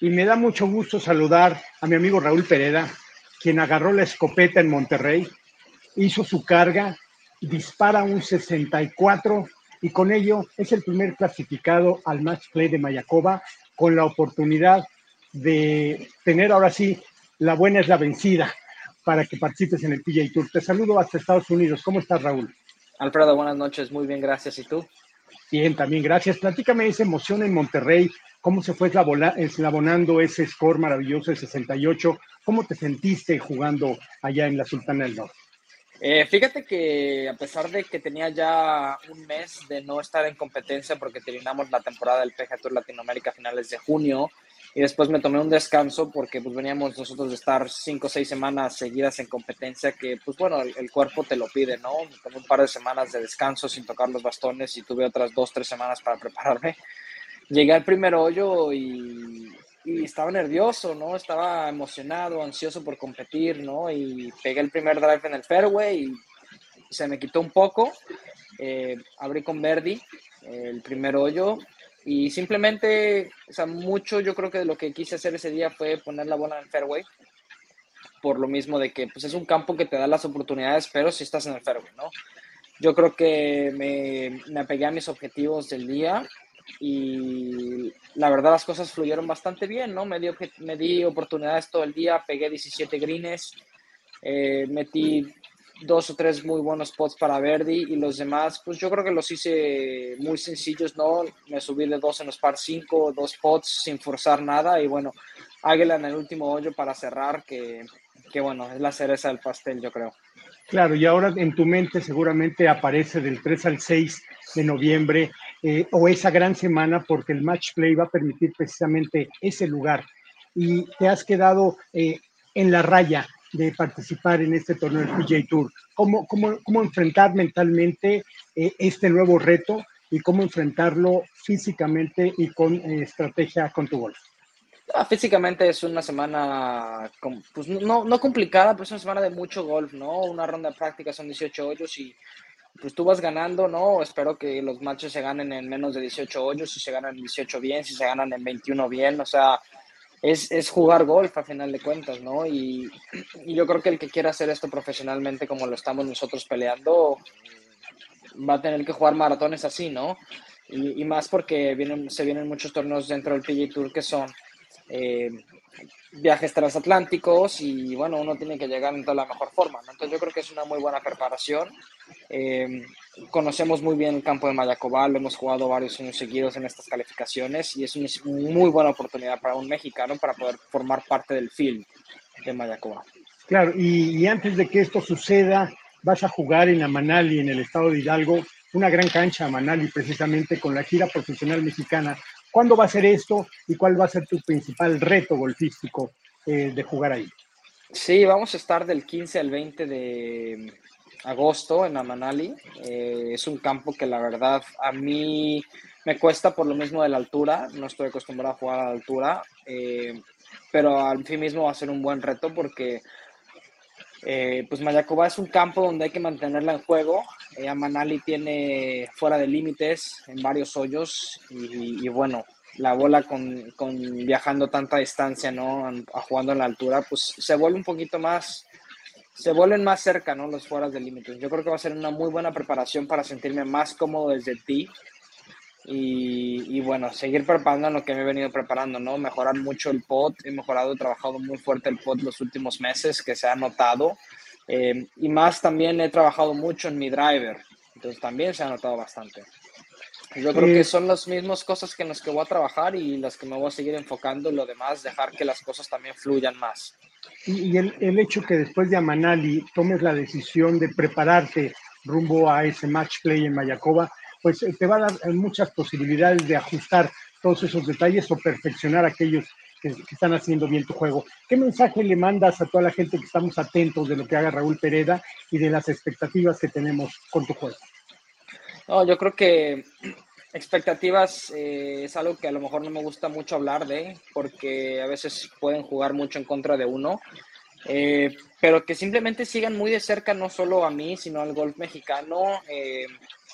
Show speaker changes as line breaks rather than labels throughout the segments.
y me da mucho gusto saludar a mi amigo Raúl Pereda, quien agarró la escopeta en Monterrey, hizo su carga, dispara un 64 y con ello es el primer clasificado al match play de Mayacoba con la oportunidad de tener ahora sí la buena es la vencida para que participes en el PJ Tour. Te saludo hasta Estados Unidos. ¿Cómo estás, Raúl?
Alfredo, buenas noches. Muy bien, gracias. ¿Y tú?
Bien, también gracias. Platícame esa emoción en Monterrey, cómo se fue eslabonando ese score maravilloso de 68. ¿Cómo te sentiste jugando allá en la Sultana del Norte?
Eh, fíjate que a pesar de que tenía ya un mes de no estar en competencia porque terminamos la temporada del PGA Tour Latinoamérica a finales de junio y después me tomé un descanso porque pues veníamos nosotros de estar cinco o seis semanas seguidas en competencia que pues bueno, el, cuerpo te lo pide, ¿no? tomé un par de semanas de descanso sin tocar los bastones y tuve otras dos, tres semanas para prepararme. Llegué al primer hoyo y y estaba nervioso, ¿no? Estaba emocionado, ansioso por competir, ¿no? Y pegué el primer drive en el fairway y se me quitó un poco. Eh, abrí con Verdi el primer hoyo y simplemente, o sea, mucho yo creo que lo que quise hacer ese día fue poner la bola en el fairway por lo mismo de que pues es un campo que te da las oportunidades, pero si estás en el fairway, ¿no? Yo creo que me, me apegué a mis objetivos del día y la verdad las cosas fluyeron bastante bien, ¿no? Me di, oportunidades todo el día, pegué 17 greens, eh, metí dos o tres muy buenos spots para Verdi y los demás, pues yo creo que los hice muy sencillos, ¿no? Me subí de dos en los par 5, dos spots sin forzar nada y bueno, Águila en el último hoyo para cerrar, que, que bueno, es la cereza del pastel, yo creo.
Claro, y ahora en tu mente seguramente aparece del 3 al 6 de noviembre eh, o esa gran semana porque el match play va a permitir precisamente ese lugar y te has quedado eh, en la raya de participar en este torneo del PJ Tour. ¿Cómo, cómo, cómo enfrentar mentalmente eh, este nuevo reto y cómo enfrentarlo físicamente y con estrategia con tu golf?
Ah, físicamente es una semana, pues no, no complicada, pero es una semana de mucho golf, ¿no? Una ronda de práctica son 18 hoyos y pues tú vas ganando, ¿no? Espero que los matches se ganen en menos de 18 hoyos, si se ganan en 18 bien, si se ganan en 21 bien, o sea, es, es jugar golf a final de cuentas, ¿no? Y, yo creo que el que quiera hacer esto profesionalmente como lo estamos nosotros peleando, va a tener que jugar maratones así, ¿no? Y, y más porque vienen, se vienen muchos torneos dentro del PGA Tour que son eh, viajes transatlánticos y bueno, uno tiene que llegar en toda la mejor forma. Entonces yo creo que es una muy buena preparación. Eh, conocemos muy bien el campo de Mayacobal, hemos jugado varios años seguidos en estas calificaciones y es una muy buena oportunidad para un mexicano para poder formar parte del film de Mayacobal.
Claro, y, y antes de que esto suceda, vas a jugar en Amanali, en el estado de Hidalgo, una gran cancha Amanali, precisamente con la gira profesional mexicana ¿Cuándo va a ser esto y cuál va a ser tu principal reto golfístico eh, de jugar ahí?
Sí, vamos a estar del 15 al 20 de agosto en Amanali. Eh, es un campo que la verdad a mí me cuesta por lo mismo de la altura. No estoy acostumbrado a jugar a la altura, eh, pero al fin mismo va a ser un buen reto porque pues Mayacoba es un campo donde hay que mantenerla en juego eh, Manali tiene fuera de límites en varios hoyos y, bueno, la bola con, con, viajando tanta distancia, ¿no? A, jugando en la altura, pues se vuelve un poquito más, se vuelven más cerca, ¿no? Los fuera de límites. Yo creo que va a ser una muy buena preparación para sentirme más cómodo desde ti y, y, bueno, seguir preparando lo que me he venido preparando, ¿no? Mejorar mucho el pot, he mejorado, he trabajado muy fuerte el pot los últimos meses, que se ha notado. Eh, y más también he trabajado mucho en mi driver, entonces también se ha notado bastante. Yo creo que son las mismas cosas que en las que voy a trabajar y las que me voy a seguir enfocando, lo demás, dejar que las cosas también fluyan más.
Y el, el hecho que después de Amanali tomes la decisión de prepararte rumbo a ese match play en Mayacoba, pues eh, te va a dar eh, muchas posibilidades de ajustar todos esos detalles o perfeccionar aquellos que, están haciendo bien tu juego. ¿Qué mensaje le mandas a toda la gente que estamos atentos de lo que haga Raúl Pereda y de las expectativas que tenemos con tu juego?
No, yo creo que expectativas eh, es algo que a lo mejor no me gusta mucho hablar de, porque a veces pueden jugar mucho en contra de uno. Pero que simplemente sigan muy de cerca no solo a mí, sino al golf mexicano.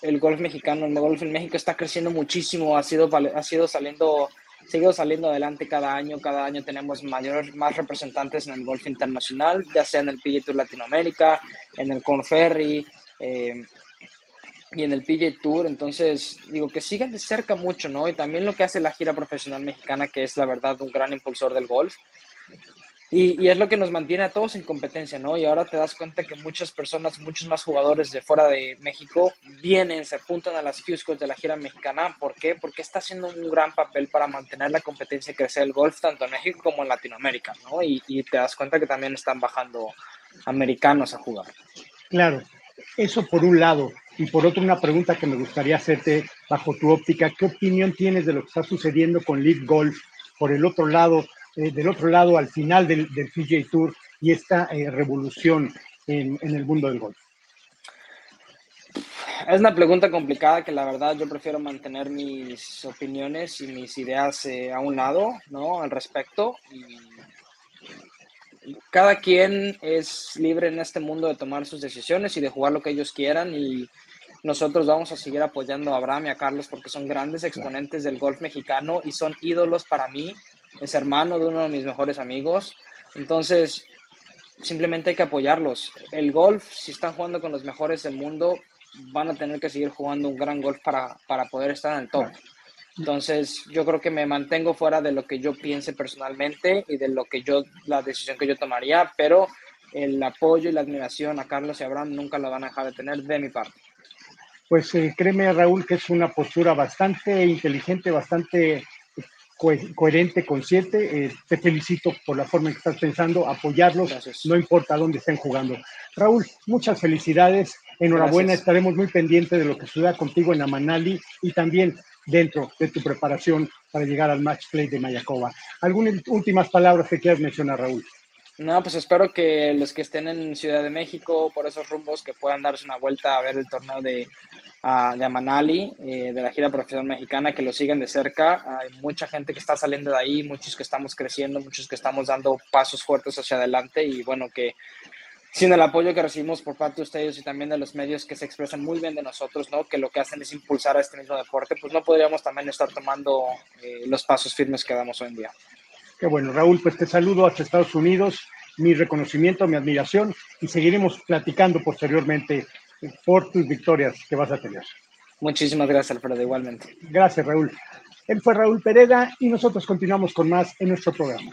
El golf mexicano, el golf en México está creciendo muchísimo, ha sido, ha sido saliendo seguimos saliendo adelante cada año, cada año tenemos mayor, más representantes en el golf internacional, ya sea en el PGA Tour Latinoamérica, en el Conferry, eh, y en el PJ Tour, entonces digo que sigan de cerca mucho, ¿no? Y también lo que hace la gira profesional mexicana, que es la verdad un gran impulsor del golf. Y, es lo que nos mantiene a todos en competencia, ¿no? Y ahora te das cuenta que muchas personas, muchos más jugadores de fuera de México vienen, se apuntan a las Fuscos de la gira mexicana. ¿Por qué? Porque está haciendo un gran papel para mantener la competencia y crecer el golf tanto en México como en Latinoamérica, ¿no? Y, y te das cuenta que también están bajando americanos a jugar.
Claro, eso por un lado. Y por otro, una pregunta que me gustaría hacerte bajo tu óptica, ¿qué opinión tienes de lo que está sucediendo con League Golf por el otro lado, eh, del otro lado al final del, del PGA Tour y esta eh, revolución en, en, el mundo del golf?
Es una pregunta complicada que la verdad yo prefiero mantener mis opiniones y mis ideas eh, a un lado, ¿no? Al respecto. Y cada quien es libre en este mundo de tomar sus decisiones y de jugar lo que ellos quieran y nosotros vamos a seguir apoyando a Abraham y a Carlos porque son grandes exponentes del golf mexicano y son ídolos para mí. Es hermano de uno de mis mejores amigos. Entonces, simplemente hay que apoyarlos. El golf, si están jugando con los mejores del mundo, van a tener que seguir jugando un gran golf para, para poder estar en el top. Entonces, yo creo que me mantengo fuera de lo que yo piense personalmente y de lo que yo, la decisión que yo tomaría, pero el apoyo y la admiración a Carlos y Abraham nunca lo van a dejar de tener de mi parte.
Pues eh, créeme, Raúl, que es una postura bastante inteligente, bastante coherente, consciente. Eh, te felicito por la forma en que estás pensando, apoyarlos, Gracias. no importa dónde estén jugando. Raúl, muchas felicidades, enhorabuena, Gracias. estaremos muy pendientes de lo que suceda contigo en Amanali y también dentro de tu preparación para llegar al match play de Mayacoba. ¿Algunas últimas palabras que quieras mencionar, Raúl?
No, pues espero que los que estén en Ciudad de México por esos rumbos que puedan darse una vuelta a ver el torneo de, uh, de Amanali, eh, de la gira profesional mexicana, que lo sigan de cerca. Hay mucha gente que está saliendo de ahí, muchos que estamos creciendo, muchos que estamos dando pasos fuertes hacia adelante y bueno, que sin el apoyo que recibimos por parte de ustedes y también de los medios que se expresan muy bien de nosotros, ¿no? que lo que hacen es impulsar a este mismo deporte, pues no podríamos también estar tomando eh, los pasos firmes que damos hoy en día.
Qué bueno, Raúl, pues te saludo hasta Estados Unidos, mi reconocimiento, mi admiración y seguiremos platicando posteriormente por tus victorias que vas a tener.
Muchísimas gracias, Alfredo, igualmente.
Gracias, Raúl. Él fue Raúl Pereda y nosotros continuamos con más en nuestro programa.